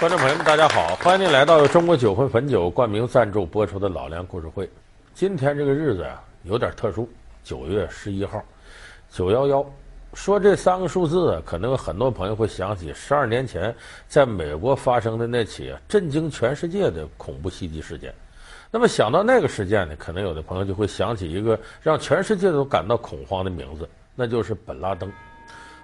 观众朋友们，大家好，欢迎您来到中国酒魂汾酒冠名赞助播出的《老梁故事会》。今天这个日子、啊，有点特殊，九月十一号，九幺幺。说这三个数字啊，可能有很多朋友会想起十二年前在美国发生的那起震惊全世界的恐怖袭击事件。那么想到那个事件呢，可能有的朋友就会想起一个让全世界都感到恐慌的名字，那就是本拉登。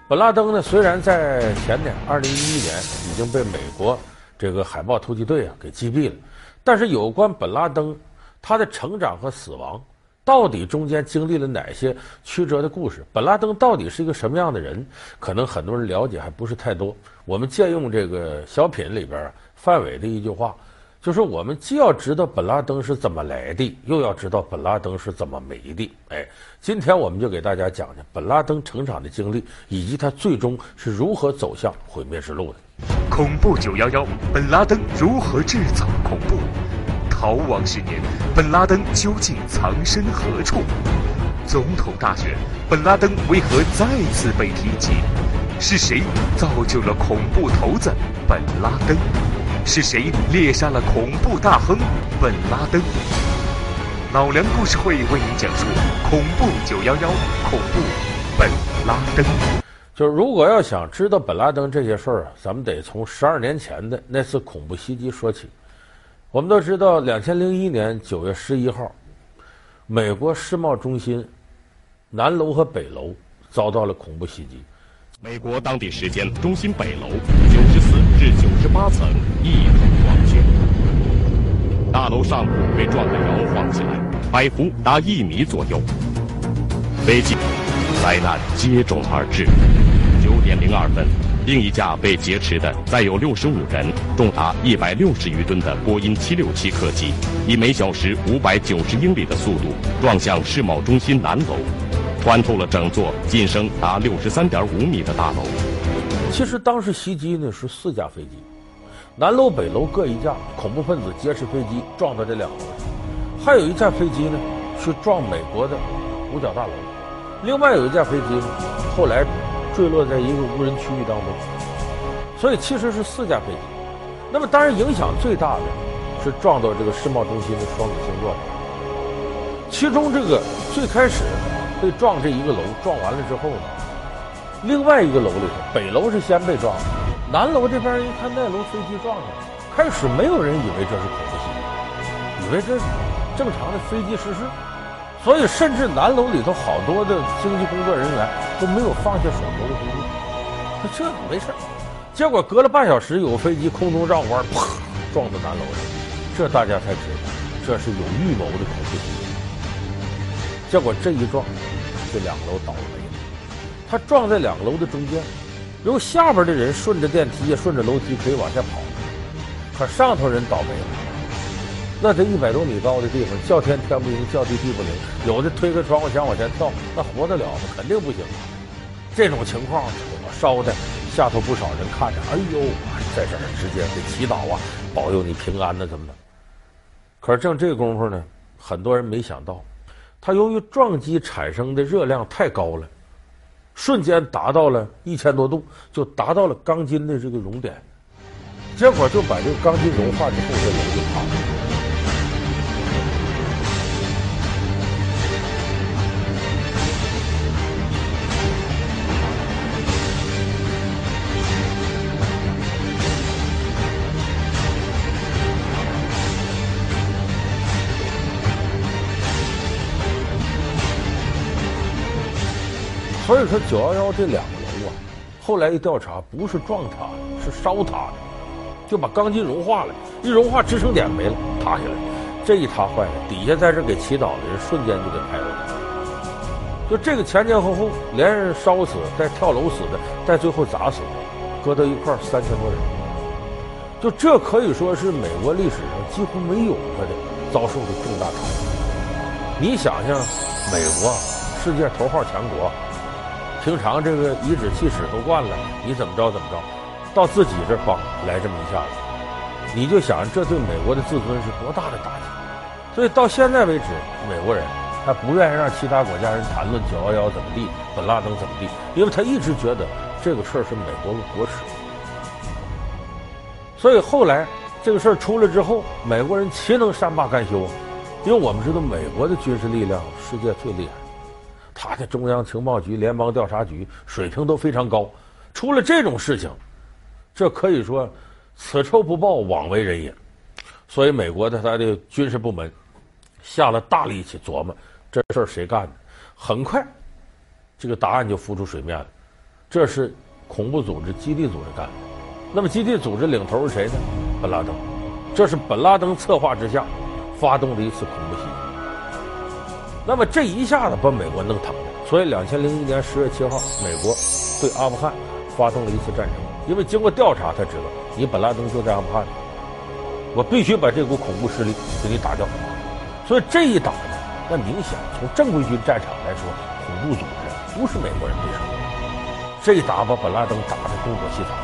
本拉登呢，虽然在前年二零一一年已经被美国这个海豹突击队啊给击毙了，但是有关本拉登他的成长和死亡，到底中间经历了哪些曲折的故事？本拉登到底是一个什么样的人？可能很多人了解还不是太多。我们借用这个小品里边范伟的一句话。就是我们既要知道本拉登是怎么来的，又要知道本拉登是怎么没的。哎，今天我们就给大家讲讲本拉登成长的经历，以及他最终是如何走向毁灭之路的。恐怖九幺幺，本拉登如何制造恐怖？逃亡十年，本拉登究竟藏身何处？总统大选，本拉登为何再次被提及？是谁造就了恐怖头子本拉登？是谁猎杀了恐怖大亨本拉登？老梁故事会为您讲述恐怖九幺幺，恐怖本拉登。就是如果要想知道本拉登这些事儿啊，咱们得从十二年前的那次恐怖袭击说起。我们都知道，两千零一年九月十一号，美国世贸中心南楼和北楼遭到了恐怖袭击。美国当地时间中心北楼九十四至九十八层一同撞陷，大楼上部被撞得摇晃起来，摆幅达一米左右。飞机灾难接踵而至。九点零二分，另一架被劫持的载有六十五人、重达一百六十余吨的波音七六七客机，以每小时五百九十英里的速度撞向世贸中心南楼。穿透了整座进深达六十三点五米的大楼。其实当时袭击呢是四架飞机，南楼北楼各一架，恐怖分子劫持飞机撞到这两楼，还有一架飞机呢去撞美国的五角大楼，另外有一架飞机呢后来坠落在一个无人区域当中，所以其实是四架飞机。那么当然影响最大的是撞到这个世贸中心的双子星座，其中这个最开始。被撞这一个楼撞完了之后呢，另外一个楼里头，北楼是先被撞的，南楼这边一看那楼飞机撞上了，开始没有人以为这是恐怖袭击，以为这是正常的飞机失事，所以甚至南楼里头好多的经济工作人员都没有放下手头的工作，说这没事结果隔了半小时，有个飞机空中绕弯，啪撞到南楼上，这大家才知道这是有预谋的恐怖袭击。结果这一撞，这两个楼倒霉了。他撞在两个楼的中间，由下边的人顺着电梯顺着楼梯可以往下跑，可上头人倒霉了。那这一百多米高的地方，叫天天不应，叫地地不灵。有的推开窗户想往前跳，那活得了吗？肯定不行。这种情况，火烧的下头不少人看着，哎呦，在这儿直接给祈祷啊，保佑你平安呢，怎么的？可是正这功夫呢，很多人没想到。它由于撞击产生的热量太高了，瞬间达到了一千多度，就达到了钢筋的这个熔点，结果就把这个钢筋融化之后，这楼就塌了。所以说九幺幺这两个楼啊，后来一调查，不是撞塌的，是烧塌的，就把钢筋融化了，一融化支撑点没了，塌下来，这一塌坏了，底下在这给祈祷的人瞬间就给拍了。就这个前前后后，连人烧死，带跳楼死的，带最后砸死的，搁到一块三千多人。就这可以说是美国历史上几乎没有过的遭受的重大打击。你想想，美国世界头号强国。平常这个颐指气使都惯了，你怎么着怎么着，到自己这帮来这么一下子，你就想这对美国的自尊是多大的打击。所以到现在为止，美国人他不愿意让其他国家人谈论九幺幺怎么地，本拉登怎么地，因为他一直觉得这个事儿是美国的国耻。所以后来这个事儿出来之后，美国人岂能善罢甘休？因为我们知道美国的军事力量世界最厉害，他的中央情报局、联邦调查局水平都非常高。出了这种事情，这可以说此仇不报，枉为人也。所以美国的他的军事部门下了大力气琢磨这事儿谁干的。很快，这个答案就浮出水面了，这是恐怖组织基地组织干的。那么基地组织领头是谁呢？本拉登。这是本拉登策划之下发动的一次恐怖袭击。那么这一下子把美国弄疼了。所以两千零一年十月七号，美国对阿富汗。发动了一次战争，因为经过调查，他知道你本拉登就在阿富汗，我必须把这股恐怖势力给你打掉。所以这一打呢，那明显从正规军战场来说，恐怖组织不是美国人对手。这一打把本拉登打得东躲西藏，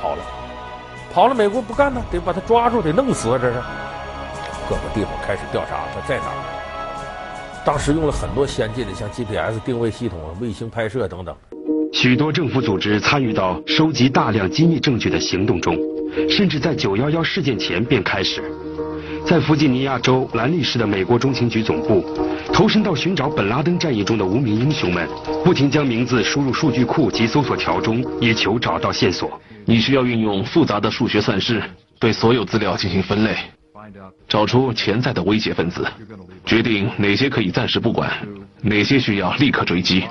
跑了，跑了，美国不干呢，得把他抓住，得弄死啊！这是各个地方开始调查他在哪儿。当时用了很多先进的，像 GPS 定位系统、卫星拍摄等等。许多政府组织参与到收集大量机密证据的行动中，甚至在九幺幺事件前便开始。在弗吉尼亚州兰利市的美国中情局总部，投身到寻找本拉登战役中的无名英雄们，不停将名字输入数据库及搜索条中，以求找到线索。你需要运用复杂的数学算式，对所有资料进行分类，找出潜在的威胁分子，决定哪些可以暂时不管，哪些需要立刻追击。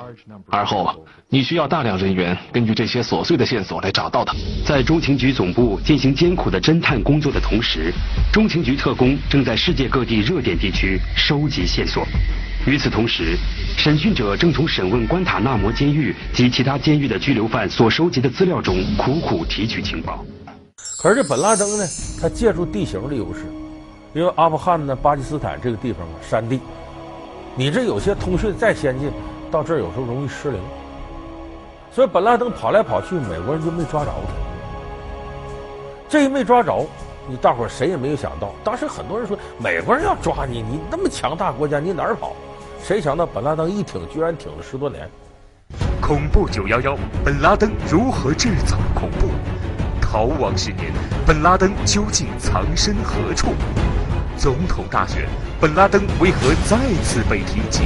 而后，你需要大量人员根据这些琐碎的线索来找到他。在中情局总部进行艰苦的侦探工作的同时，中情局特工正在世界各地热点地区收集线索。与此同时，审讯者正从审问关塔那摩监狱及其他监狱的拘留犯所收集的资料中苦苦提取情报。可是这本拉登呢，他借助地形的优势，因为阿富汗呢、巴基斯坦这个地方啊，山地，你这有些通讯再先进，到这儿有时候容易失灵。所以本拉登跑来跑去，美国人就没抓着他。这一没抓着，你大伙儿谁也没有想到。当时很多人说，美国人要抓你，你那么强大国家，你哪儿跑？谁想到本拉登一挺，居然挺了十多年。恐怖九幺幺，本拉登如何制造恐怖？逃亡十年，本拉登究竟藏身何处？总统大选，本拉登为何再次被提及？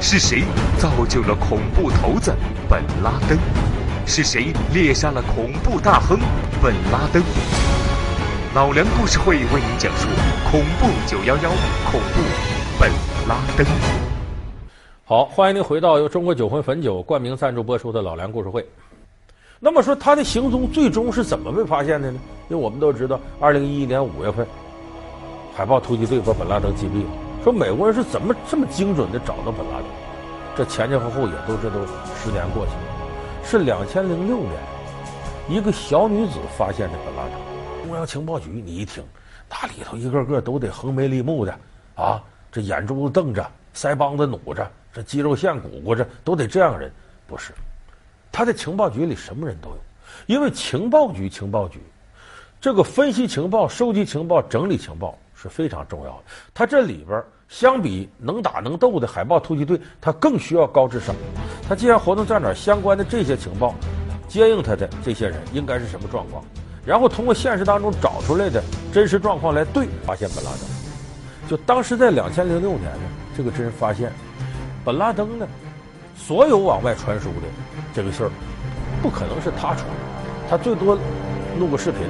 是谁造就了恐怖头子本拉登？是谁猎杀了恐怖大亨本拉登？老梁故事会为您讲述恐怖九幺幺，恐怖本拉登。好，欢迎您回到由中国酒魂汾酒冠名赞助播出的老梁故事会。那么说他的行踪最终是怎么被发现的呢？因为我们都知道，二零一一年五月份，海豹突击队把本拉登击毙了。说美国人是怎么这么精准的找到本拉登？这前前后后也都这都十年过去了，是两千零六年，一个小女子发现的本拉登。中央情报局，你一听，那里头一个个都得横眉立目的啊，这眼珠子瞪着，腮帮子努着，这肌肉线鼓鼓着，都得这样人。不是，他在情报局里什么人都有，因为情报局情报局，这个分析情报、收集情报、整理情报。是非常重要的。他这里边相比能打能斗的海豹突击队，他更需要高智商。他既然活动在哪儿，相关的这些情报，接应他的这些人应该是什么状况？然后通过现实当中找出来的真实状况来对，发现本拉登。就当时在两千零六年呢，这个真发现本拉登呢，所有往外传输的这个信儿，不可能是他传的，他最多录个视频，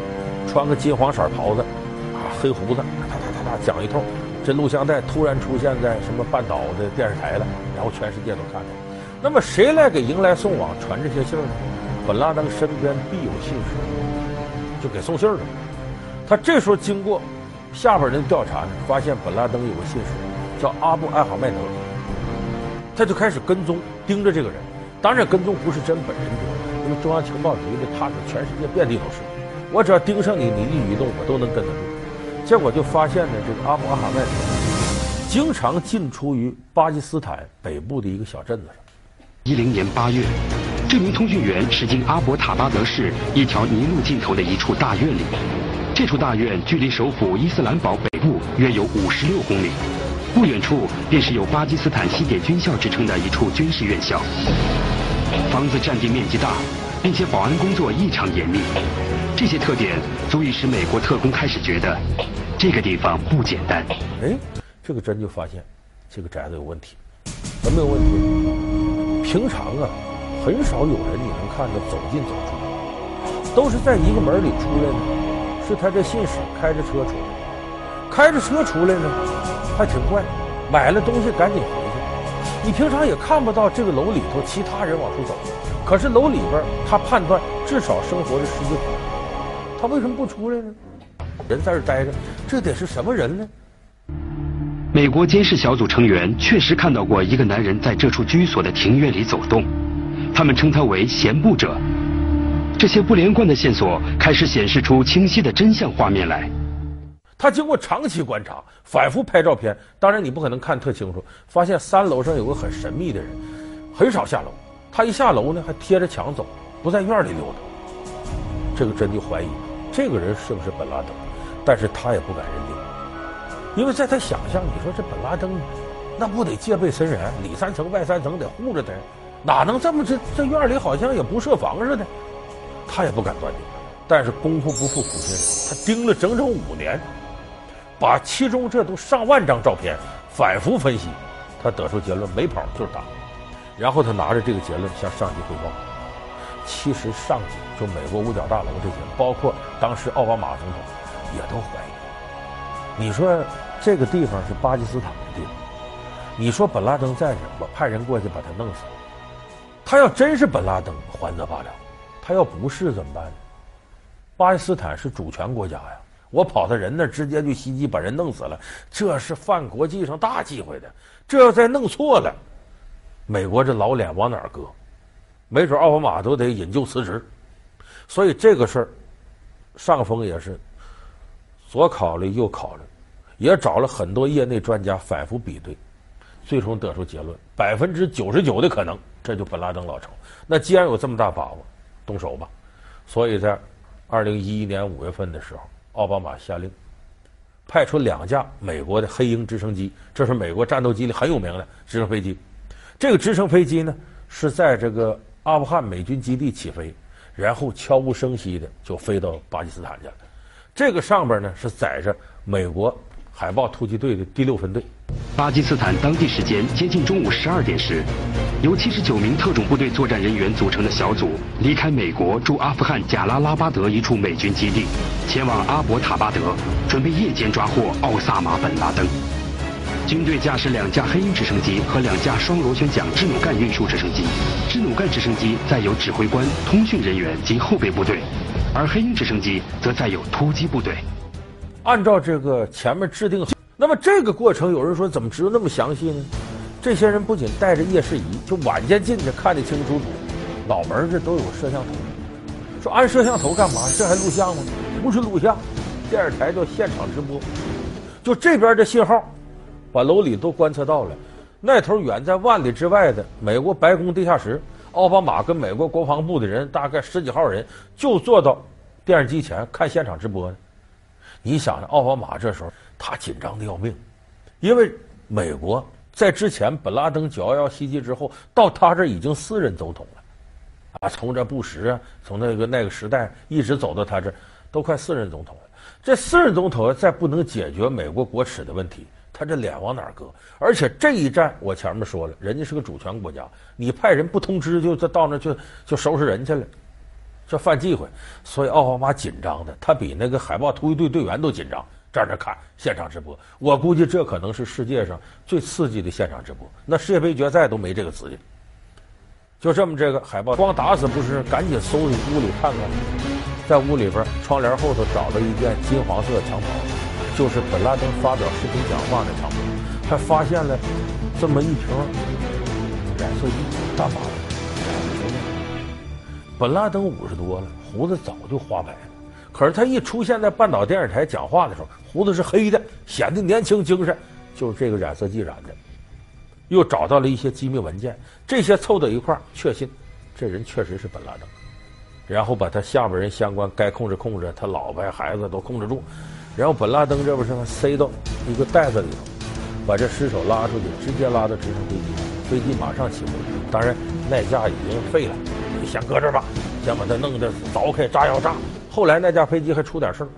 穿个金黄色袍子，啊，黑胡子。讲一通，这录像带突然出现在什么半岛的电视台了，然后全世界都看到。那么谁来给迎来送往传这些信儿呢？本拉登身边必有信使，就给送信儿的。他这时候经过下边人调查呢，发现本拉登有个信使叫阿布艾哈迈德，他就开始跟踪盯着这个人。当然跟踪不是真本人盯，因为中央情报局的探子全世界遍地都是，我只要盯上你，你一举一动我都能跟得住。结果就发现呢，这个阿姆阿哈迈德经常进出于巴基斯坦北部的一个小镇子上。一零年八月，这名通讯员驶经阿伯塔巴德市一条泥路尽头的一处大院里。这处大院距离首府伊斯兰堡北部约有五十六公里，不远处便是有巴基斯坦西点军校之称的一处军事院校。房子占地面积大，并且保安工作异常严密。这些特点足以使美国特工开始觉得这个地方不简单。哎，这个真就发现这个宅子有问题。怎么有问题？平常啊，很少有人你能看到走进走出，都是在一个门里出来呢。是他这信使开着车出来，开着车出来呢，还挺怪，买了东西赶紧回去。你平常也看不到这个楼里头其他人往出走。可是楼里边，他判断至少生活着十几口，他为什么不出来呢？人在这待着，这得是什么人呢？美国监视小组成员确实看到过一个男人在这处居所的庭院里走动，他们称他为闲步者。这些不连贯的线索开始显示出清晰的真相画面来。他经过长期观察，反复拍照片，当然你不可能看特清楚，发现三楼上有个很神秘的人，很少下楼。他一下楼呢，还贴着墙走，不在院里溜达。这个真就怀疑这个人是不是本拉登，但是他也不敢认定，因为在他想象，你说这本拉登，那不得戒备森严，里三层外三层得护着他，哪能这么这这院里好像也不设防似的，他也不敢断定。但是功夫不负苦心人，他盯了整整五年，把其中这都上万张照片反复分析，他得出结论：没跑就是打。然后他拿着这个结论向上级汇报。其实上级就美国五角大楼这些，包括当时奥巴马总统，也都怀疑。你说这个地方是巴基斯坦的地方，你说本拉登在这，我派人过去把他弄死。他要真是本拉登，还则罢了；他要不是怎么办呢？巴基斯坦是主权国家呀，我跑到人那直接就袭击，把人弄死了，这是犯国际上大忌讳的。这要再弄错了。美国这老脸往哪儿搁？没准奥巴马都得引咎辞职。所以这个事儿，上峰也是左考虑右考虑，也找了很多业内专家反复比对，最终得出结论：百分之九十九的可能，这就本拉登老巢。那既然有这么大把握，动手吧。所以在二零一一年五月份的时候，奥巴马下令派出两架美国的黑鹰直升机，这是美国战斗机里很有名的直升飞机。这个直升飞机呢，是在这个阿富汗美军基地起飞，然后悄无声息的就飞到巴基斯坦去了。这个上边呢是载着美国海豹突击队的第六分队。巴基斯坦当地时间接近中午十二点时，由七十九名特种部队作战人员组成的小组离开美国驻阿富汗贾拉拉巴德一处美军基地，前往阿伯塔巴德，准备夜间抓获奥萨马本拉登。军队驾驶两架黑鹰直升机和两架双螺旋桨支努干运输直升机，支努干直升机载有指挥官、通讯人员及后备部队，而黑鹰直升机则载有突击部队。按照这个前面制定，那么这个过程，有人说怎么知道那么详细呢？这些人不仅带着夜视仪，就晚间进去看得清清楚楚，脑门这都有摄像头。说安摄像头干嘛？这还录像吗？不是录像，电视台叫现场直播。就这边的信号。把楼里都观测到了，那头远在万里之外的美国白宫地下室，奥巴马跟美国国防部的人大概十几号人就坐到电视机前看现场直播呢。你想想，奥巴马这时候他紧张的要命，因为美国在之前本拉登九幺幺袭击之后，到他这已经四任总统了，啊，从这布什啊，从那个那个时代一直走到他这，都快四任总统了。这四任总统再不能解决美国国耻的问题。他这脸往哪搁？而且这一战，我前面说了，人家是个主权国家，你派人不通知就到那去就收拾人去了，这犯忌讳。所以奥巴马紧张的，他比那个海豹突击队队员都紧张，站着看现场直播。我估计这可能是世界上最刺激的现场直播，那世界杯决赛都没这个刺激。就这么，这个海豹光打死不是，赶紧搜屋里看看，在屋里边窗帘后头找到一件金黄色长袍。就是本拉登发表视频讲话那场合，还发现了这么一瓶染色剂，大把的染色剂。本拉登五十多了，胡子早就花白了，可是他一出现在半岛电视台讲话的时候，胡子是黑的，显得年轻精神。就是这个染色剂染的。又找到了一些机密文件，这些凑到一块儿，确信这人确实是本拉登。然后把他下边人相关该控制控制，他老婆孩子都控制住。然后本拉登这不是塞到一个袋子里头，把这尸首拉出去，直接拉到直升飞机上，飞机马上起飞。当然那架已经废了，你先搁这儿吧，先把它弄得凿开炸药炸，后来那架飞机还出点事儿，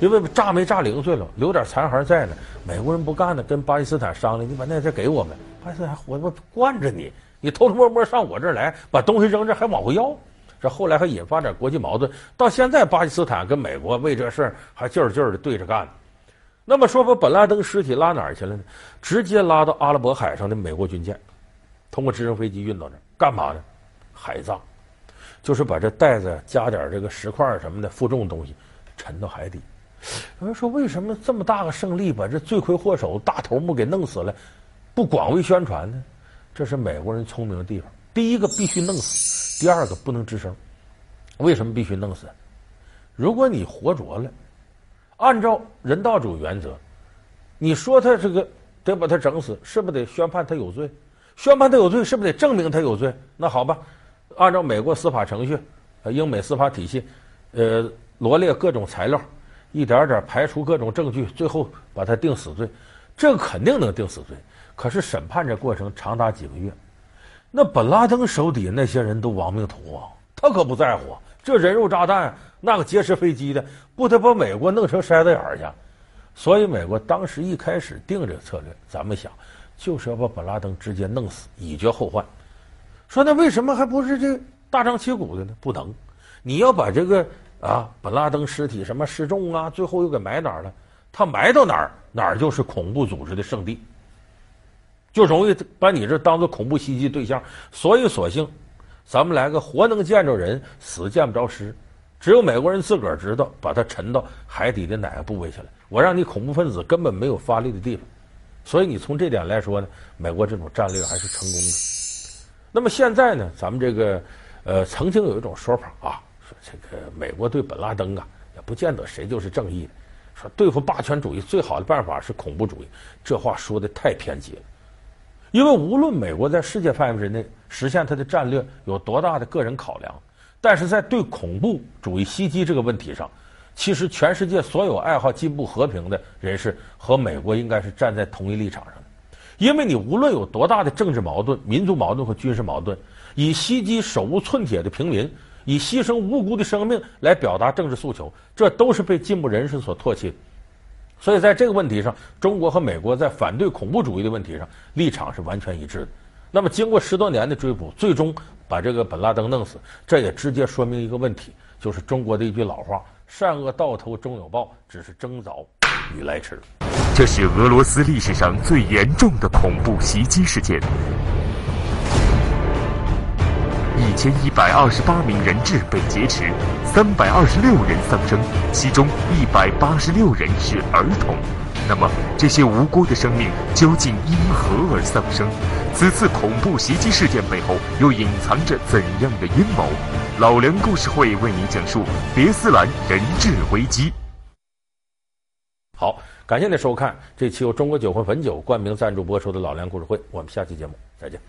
因为炸没炸零碎了，留点残骸在呢。美国人不干呢，跟巴基斯坦商量，你把那架给我们。巴基斯坦我我惯着你，你偷偷摸摸上我这儿来，把东西扔这还往回要。这后来还引发点国际矛盾，到现在巴基斯坦跟美国为这事儿还劲儿劲儿的对着干呢。那么说把本拉登尸体拉哪儿去了呢？直接拉到阿拉伯海上的美国军舰，通过直升飞机运到这儿干嘛呢？海葬，就是把这袋子加点这个石块什么的负重东西沉到海底。有人说，为什么这么大个胜利把这罪魁祸首大头目给弄死了，不广为宣传呢？这是美国人聪明的地方。第一个必须弄死，第二个不能吱声。为什么必须弄死？如果你活着了，按照人道主义原则，你说他这个得把他整死，是不是得宣判他有罪？宣判他有罪，是不是得证明他有罪？那好吧，按照美国司法程序，英美司法体系，呃，罗列各种材料，一点点排除各种证据，最后把他定死罪，这肯定能定死罪。可是审判这过程长达几个月。那本拉登手底下那些人都亡命徒亡，他可不在乎。这人肉炸弹，那个劫持飞机的，不得把美国弄成筛子眼儿去？所以美国当时一开始定这个策略，咱们想就是要把本拉登直接弄死，以绝后患。说那为什么还不是这大张旗鼓的呢？不能，你要把这个啊本拉登尸体什么失重啊，最后又给埋哪儿了？他埋到哪儿，哪儿就是恐怖组织的圣地。就容易把你这当做恐怖袭击对象，所以索性，咱们来个活能见着人，死见不着尸，只有美国人自个儿知道，把它沉到海底的哪个部位去了。我让你恐怖分子根本没有发力的地方，所以你从这点来说呢，美国这种战略还是成功的。那么现在呢，咱们这个呃，曾经有一种说法啊，说这个美国对本拉登啊，也不见得谁就是正义的，说对付霸权主义最好的办法是恐怖主义，这话说的太偏激了。因为无论美国在世界范围之内实现它的战略有多大的个人考量，但是在对恐怖主义袭击这个问题上，其实全世界所有爱好进步和平的人士和美国应该是站在同一立场上的。因为你无论有多大的政治矛盾、民族矛盾和军事矛盾，以袭击手无寸铁的平民，以牺牲无辜的生命来表达政治诉求，这都是被进步人士所唾弃的。所以，在这个问题上，中国和美国在反对恐怖主义的问题上立场是完全一致的。那么，经过十多年的追捕，最终把这个本拉登弄死，这也直接说明一个问题，就是中国的一句老话：“善恶到头终有报，只是争早与来迟。”这是俄罗斯历史上最严重的恐怖袭击事件。一千一百二十八名人质被劫持，三百二十六人丧生，其中一百八十六人是儿童。那么，这些无辜的生命究竟因何而丧生？此次恐怖袭击事件背后又隐藏着怎样的阴谋？老梁故事会为您讲述别斯兰人质危机。好，感谢您收看这期由中国酒魂汾酒冠名赞助播出的老梁故事会，我们下期节目再见。